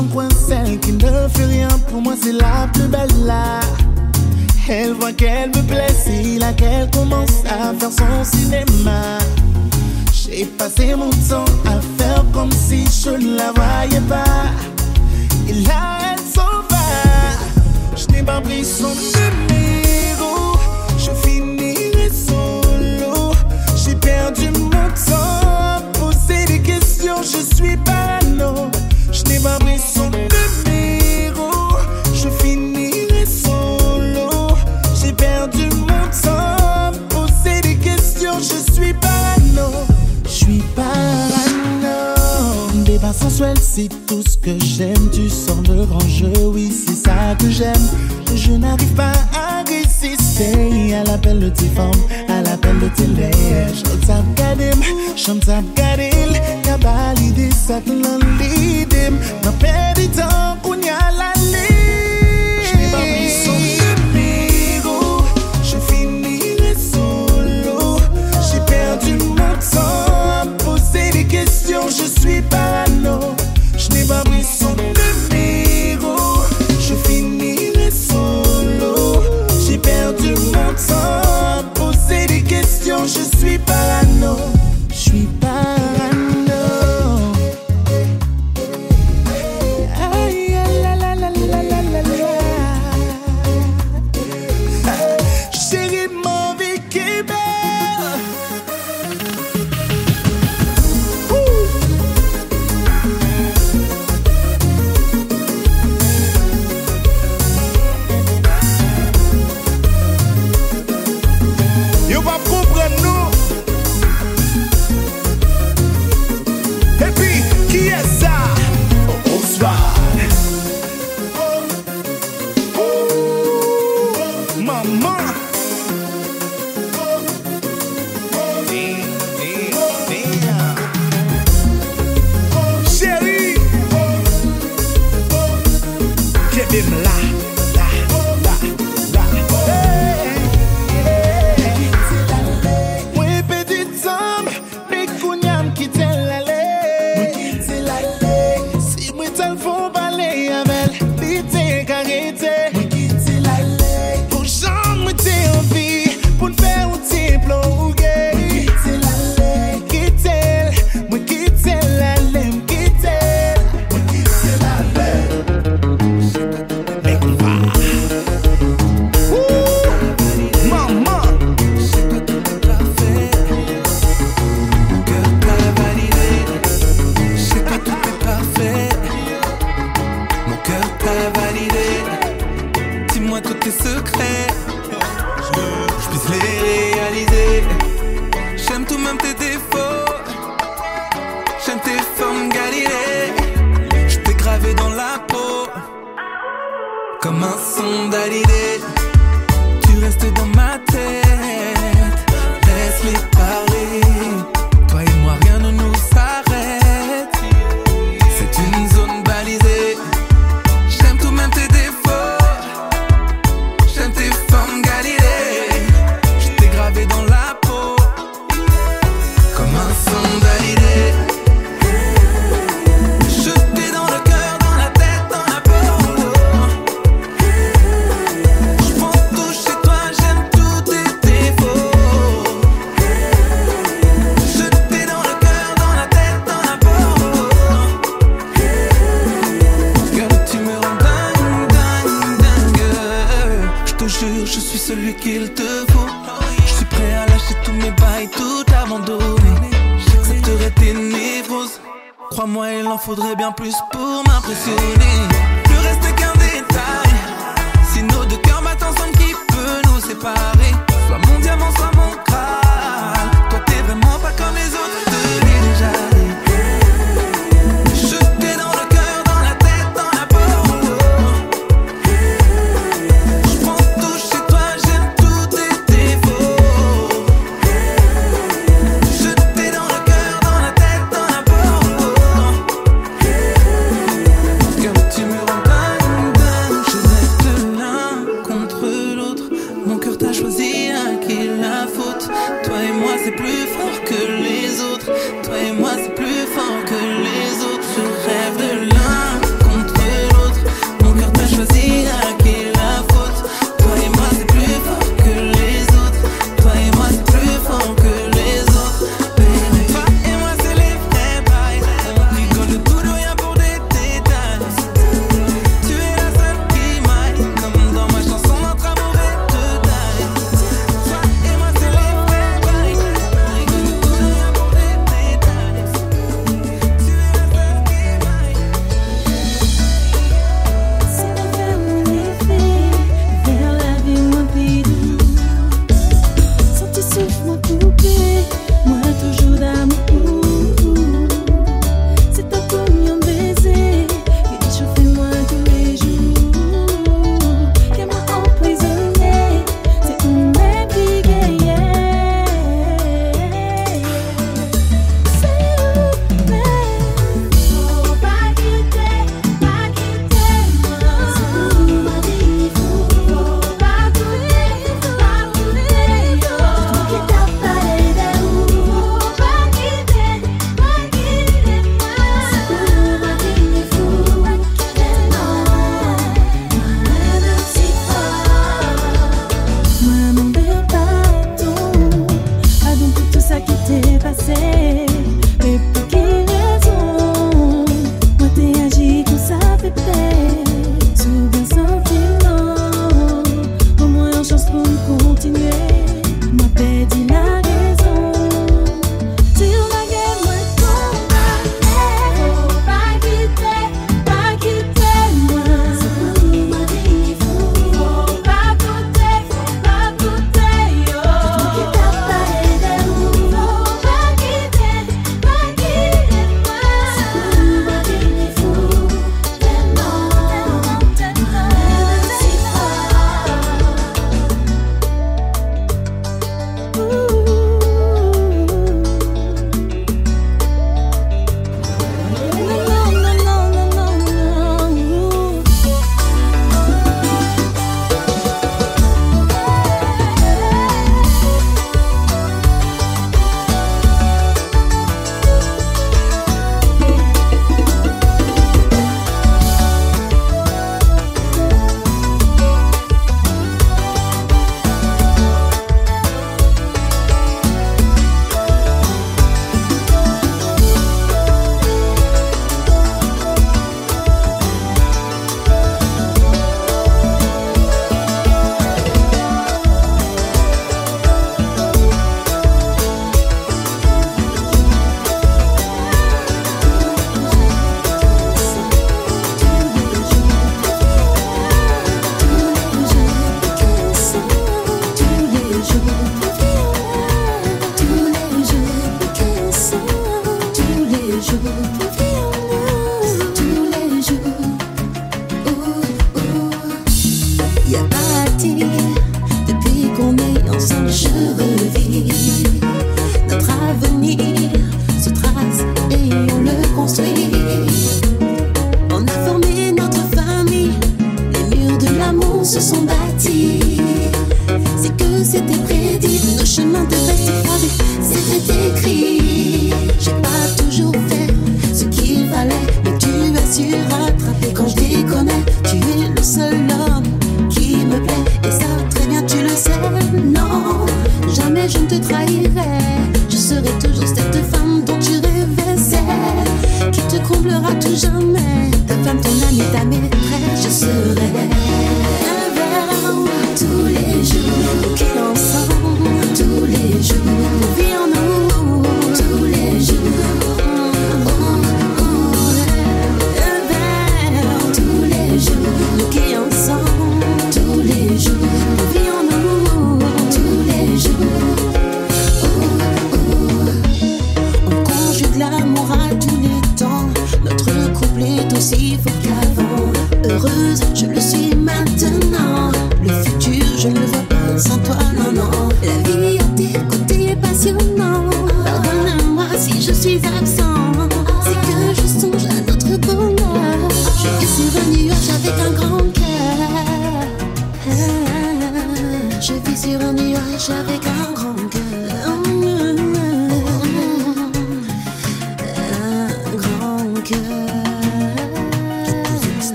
son coin, celle qui ne fait rien pour moi, c'est la plus belle là. Elle voit qu'elle me plaît, c'est là qu'elle commence à faire son cinéma. J'ai passé mon temps à faire comme si je ne la voyais pas. Et là, elle s'en va. Je n'ai pas pris son demi. mensuel, c'est tout ce que j'aime. Tu sens le grand jeu, oui, c'est ça que j'aime. Je n'arrive pas à résister à l'appel de tes formes, à l'appel de tes lèvres. Je t'ai regardé, je t'ai regardé, t'as validé ça, t'as l'idée. N'a perdu temps. secrets. Je puisse les réaliser. J'aime tout, même tes défauts. J'aime tes formes galilées. Je t'ai gravé dans la peau. Comme un sondalidé. Tu restes dans ma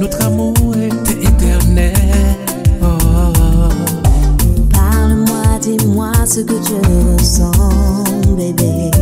Notre amour était éternel. Oh. Parle-moi, dis-moi ce que tu ressens, bébé.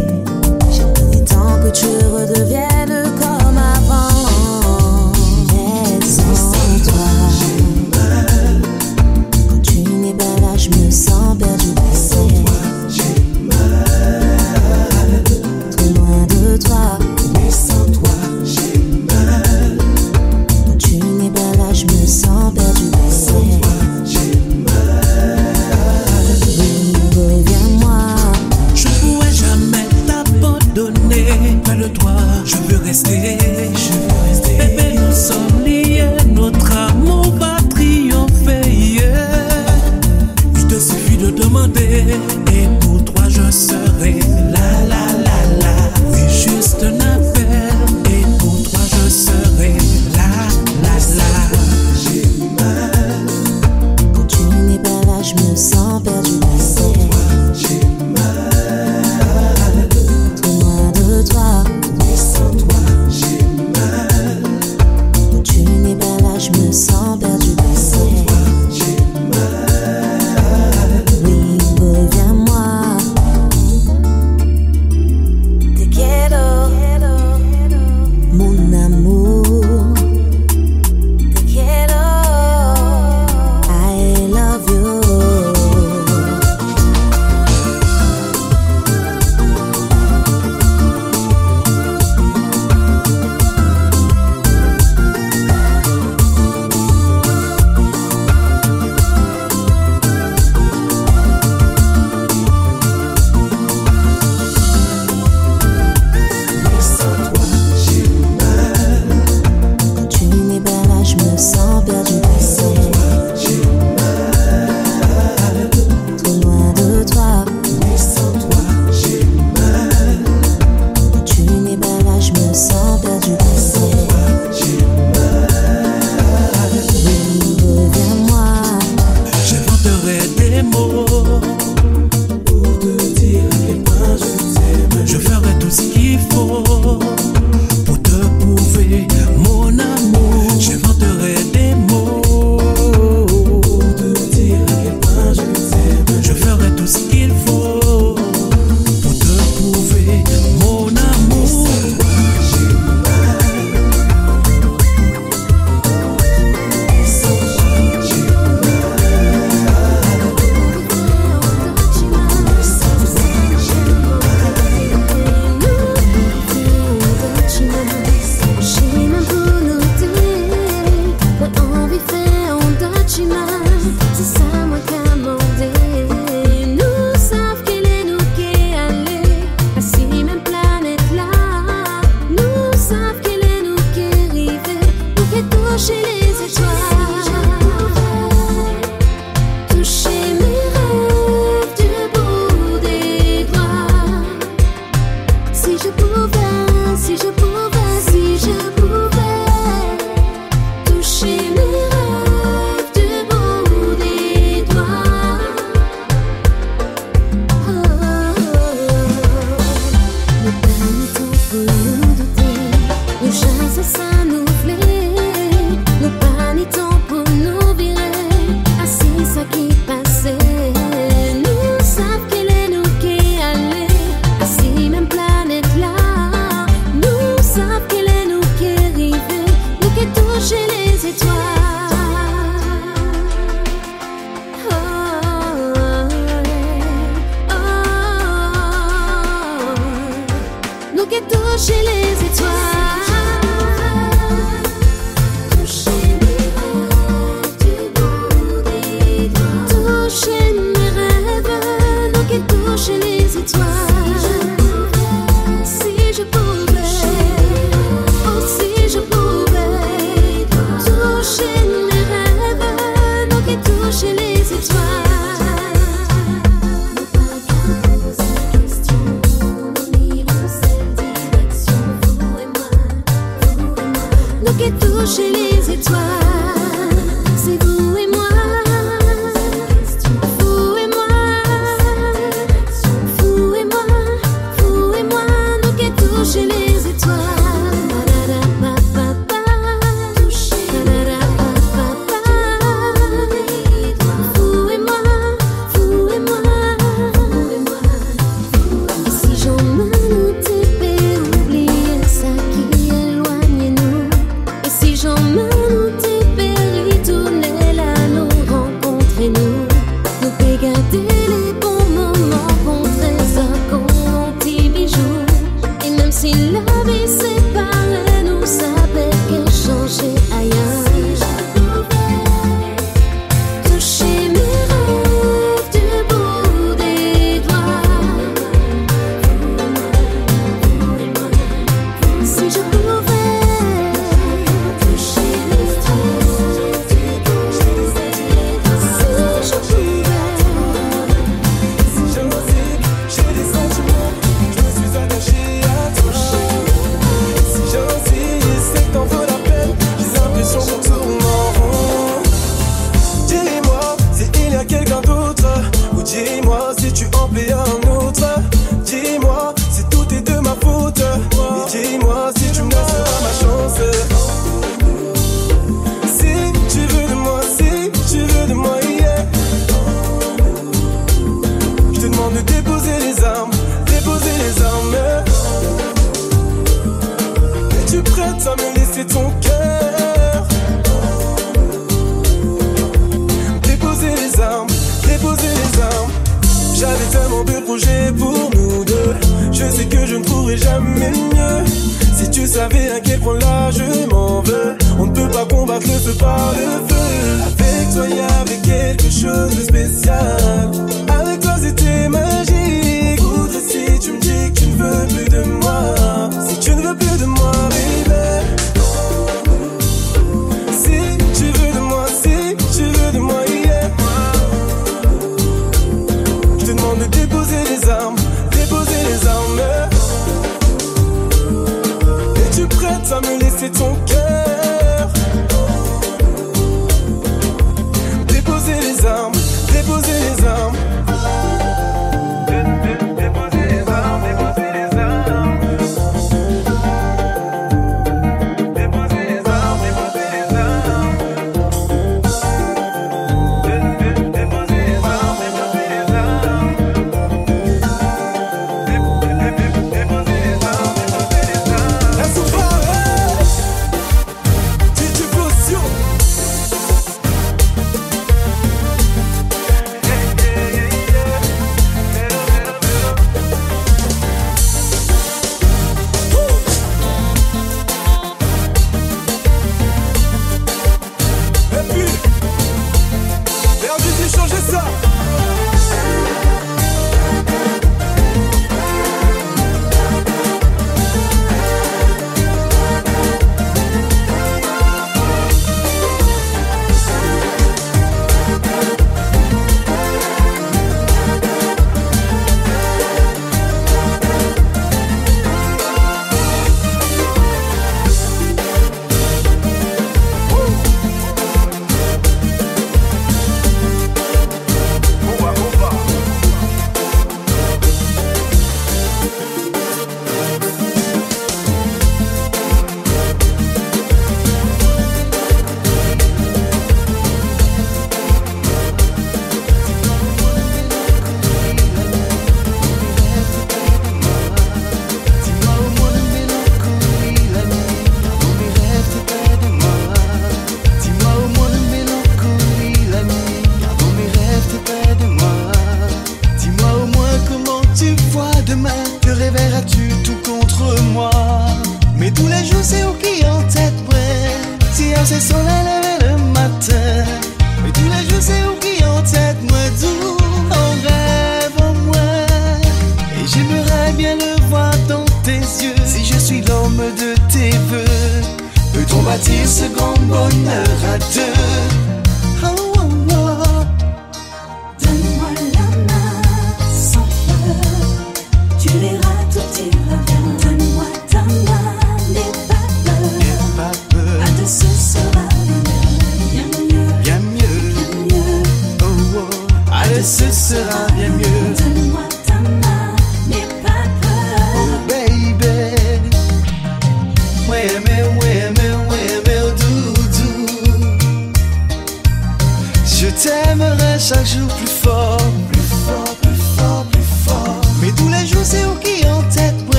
Bâtir ce grand bonheur à deux.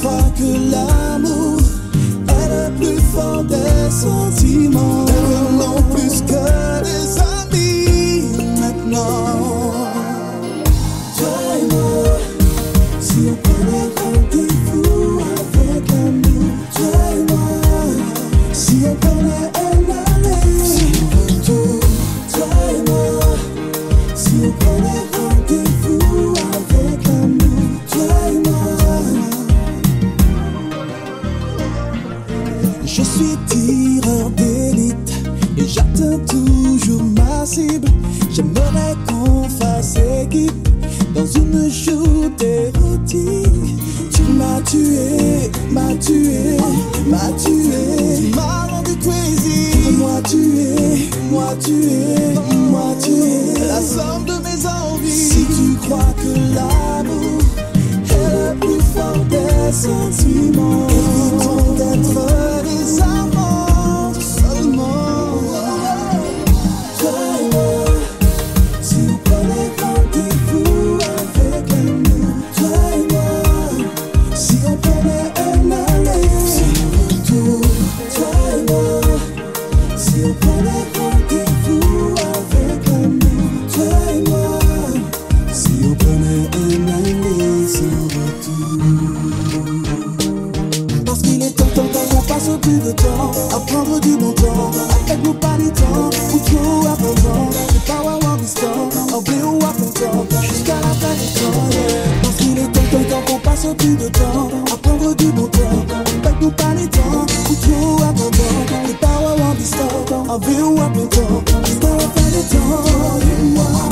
crois que l'amour est le plus fort des sons. Parce qu'il est temps, temps, qu'on passe plus de temps à prendre du bon temps. Avec nous pas du temps, ou trop abondant. C'est pas wawa distant, en blé ou à temps, jusqu'à la fin du temps. Parce qu'il est temps, temps, qu'on passe plus de temps à prendre du bon temps. Avec nous pas du temps, ou trop abondant. C'est pas wawa distant, en blé ou à temps, jusqu'à la fin du temps.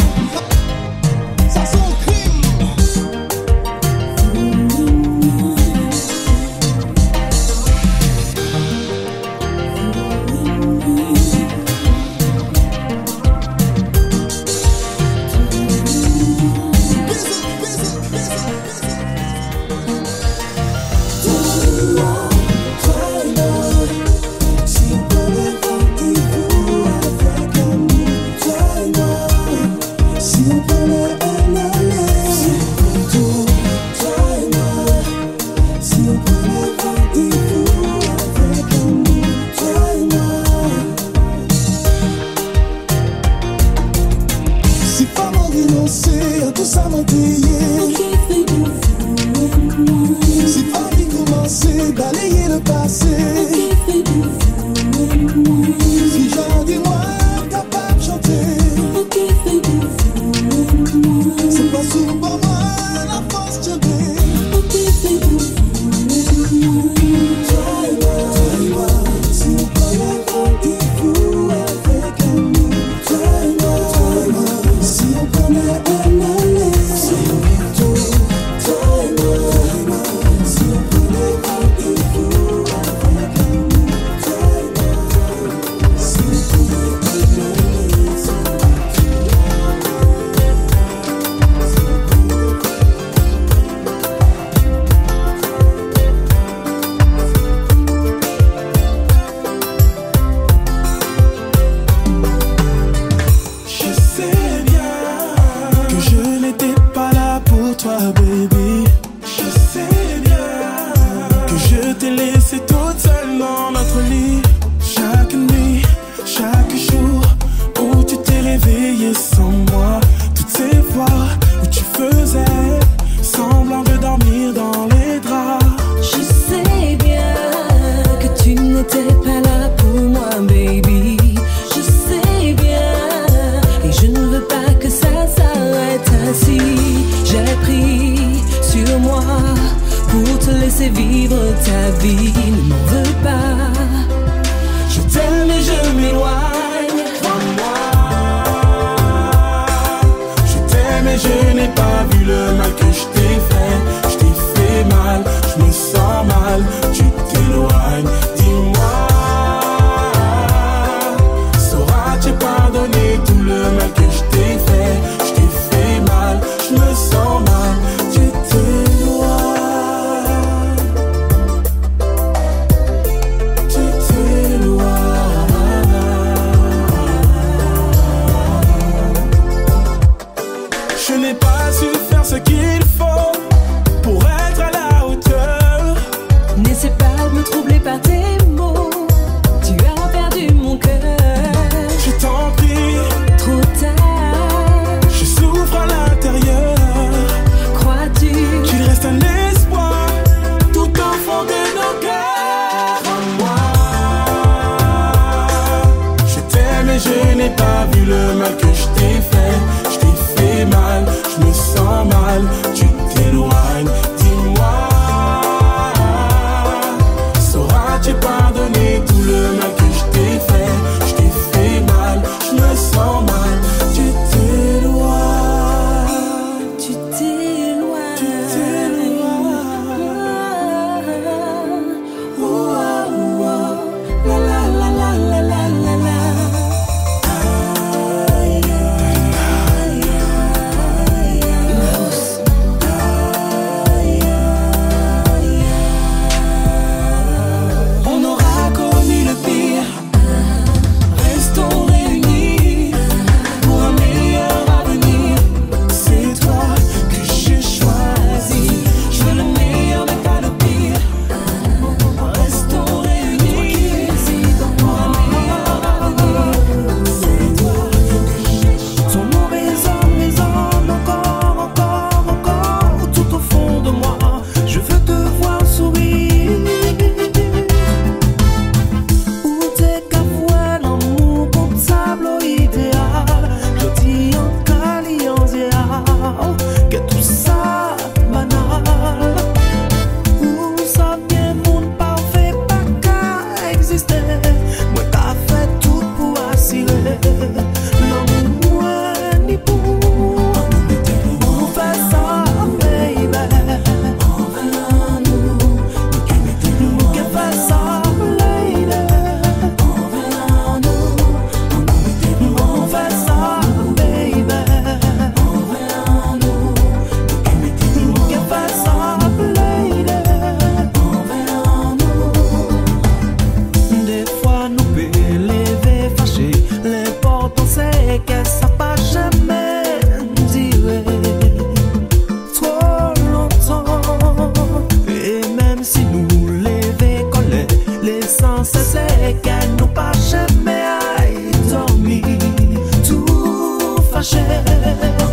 Thank you. fache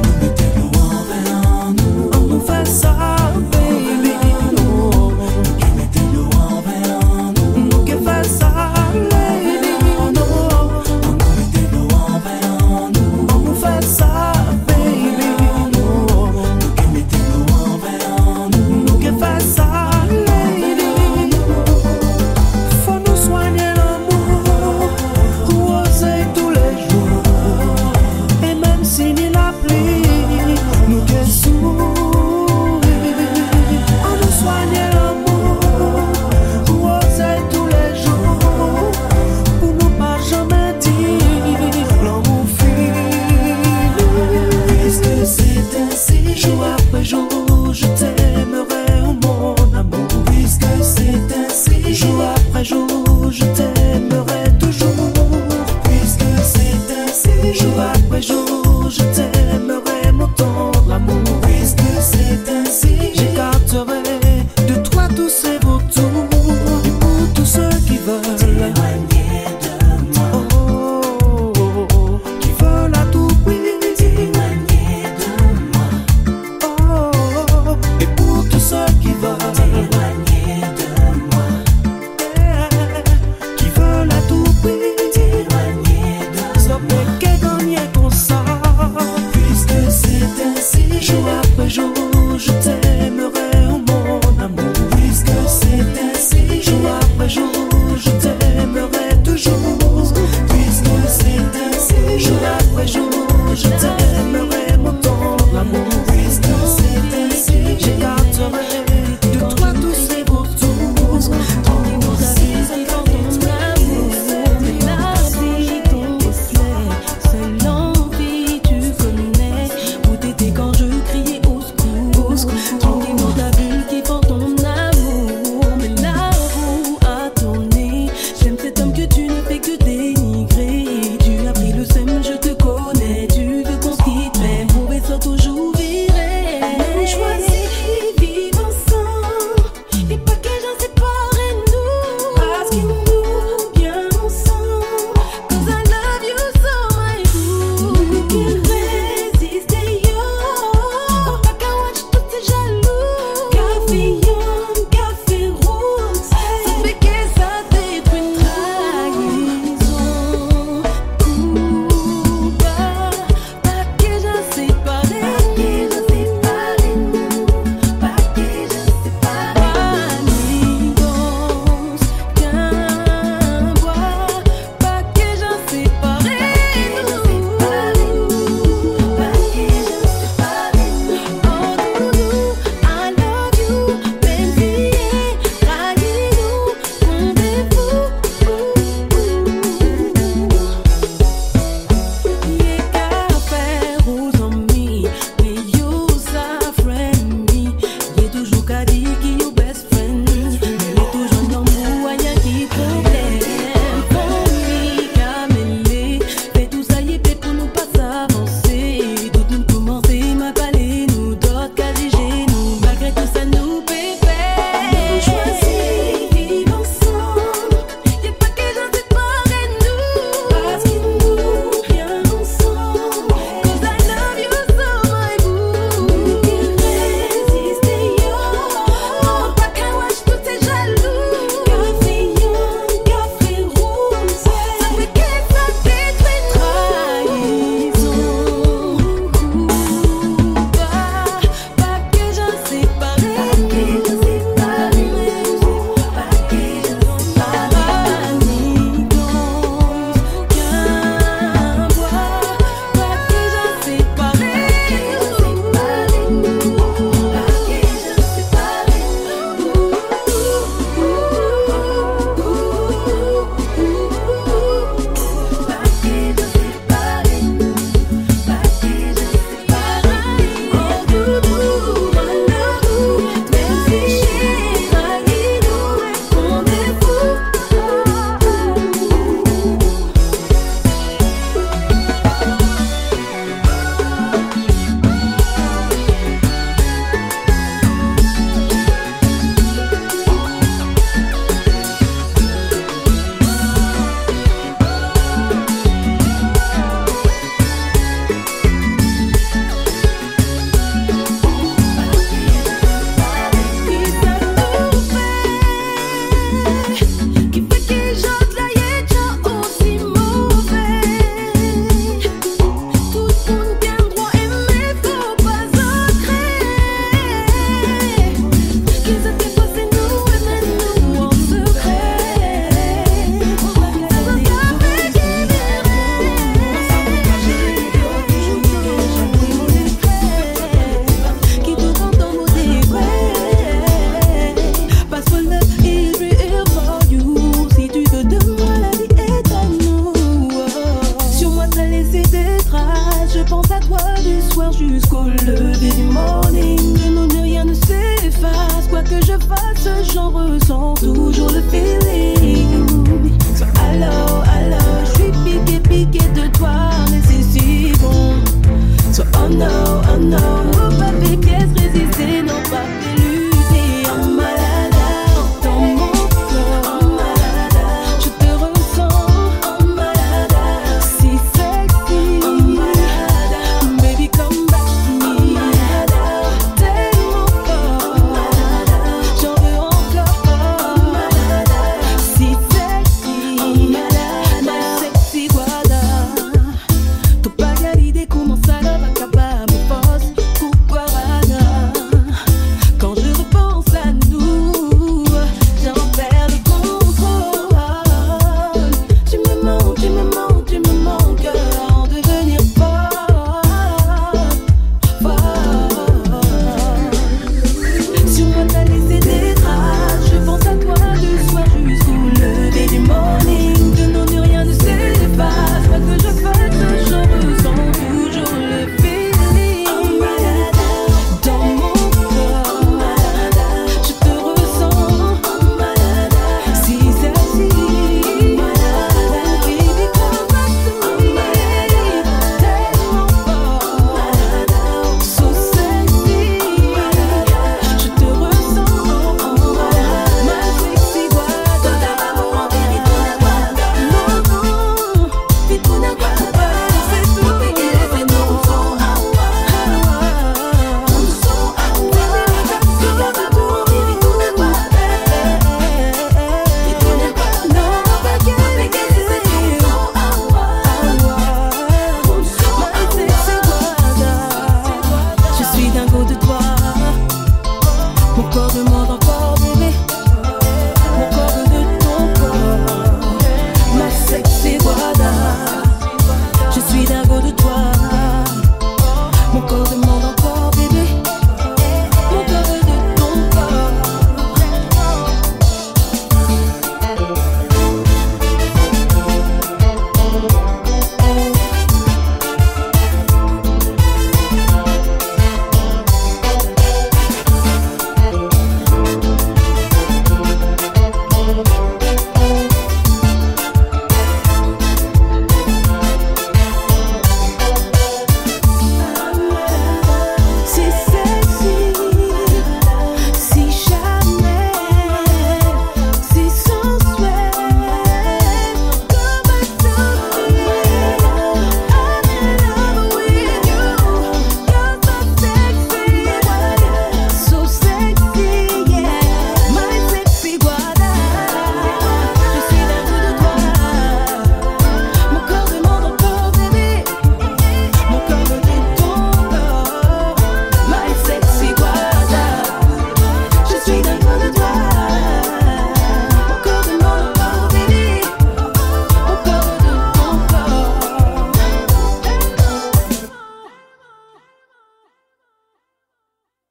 jour.